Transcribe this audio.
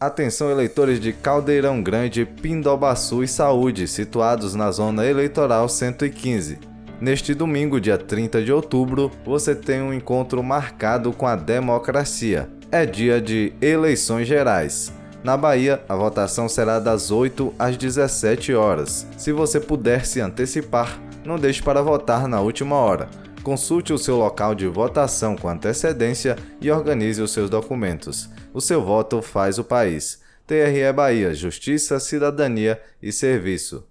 Atenção eleitores de Caldeirão Grande, Pindobaçu e Saúde, situados na zona eleitoral 115. Neste domingo, dia 30 de outubro, você tem um encontro marcado com a democracia. É dia de eleições gerais. Na Bahia, a votação será das 8 às 17 horas. Se você puder se antecipar, não deixe para votar na última hora. Consulte o seu local de votação com antecedência e organize os seus documentos. O seu voto faz o país. TRE Bahia Justiça, Cidadania e Serviço.